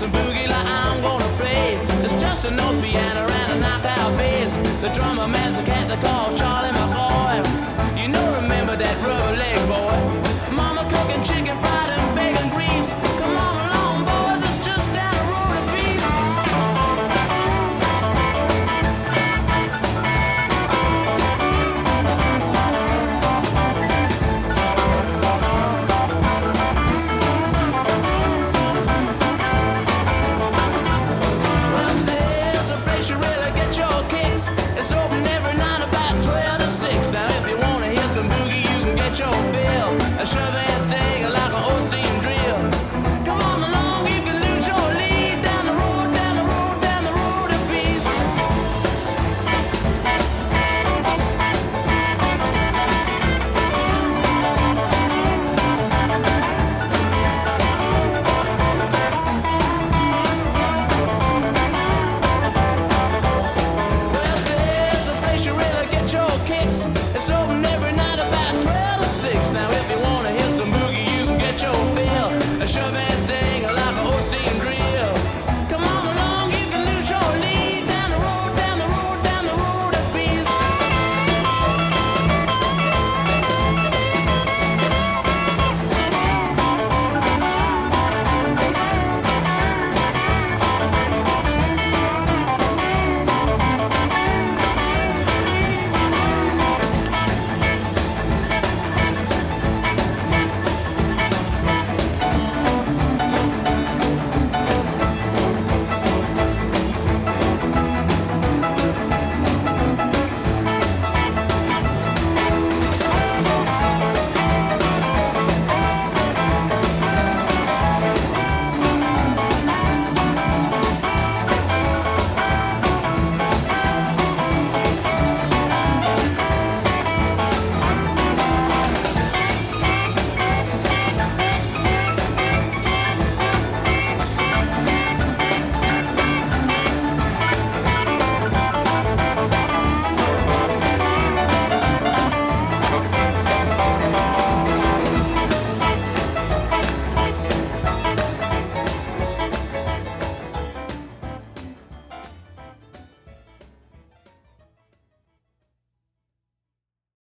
some boogie like I'm gonna play. It's just an old piano and a knockout bass. The drummer man's a cat they call Charlie. It's.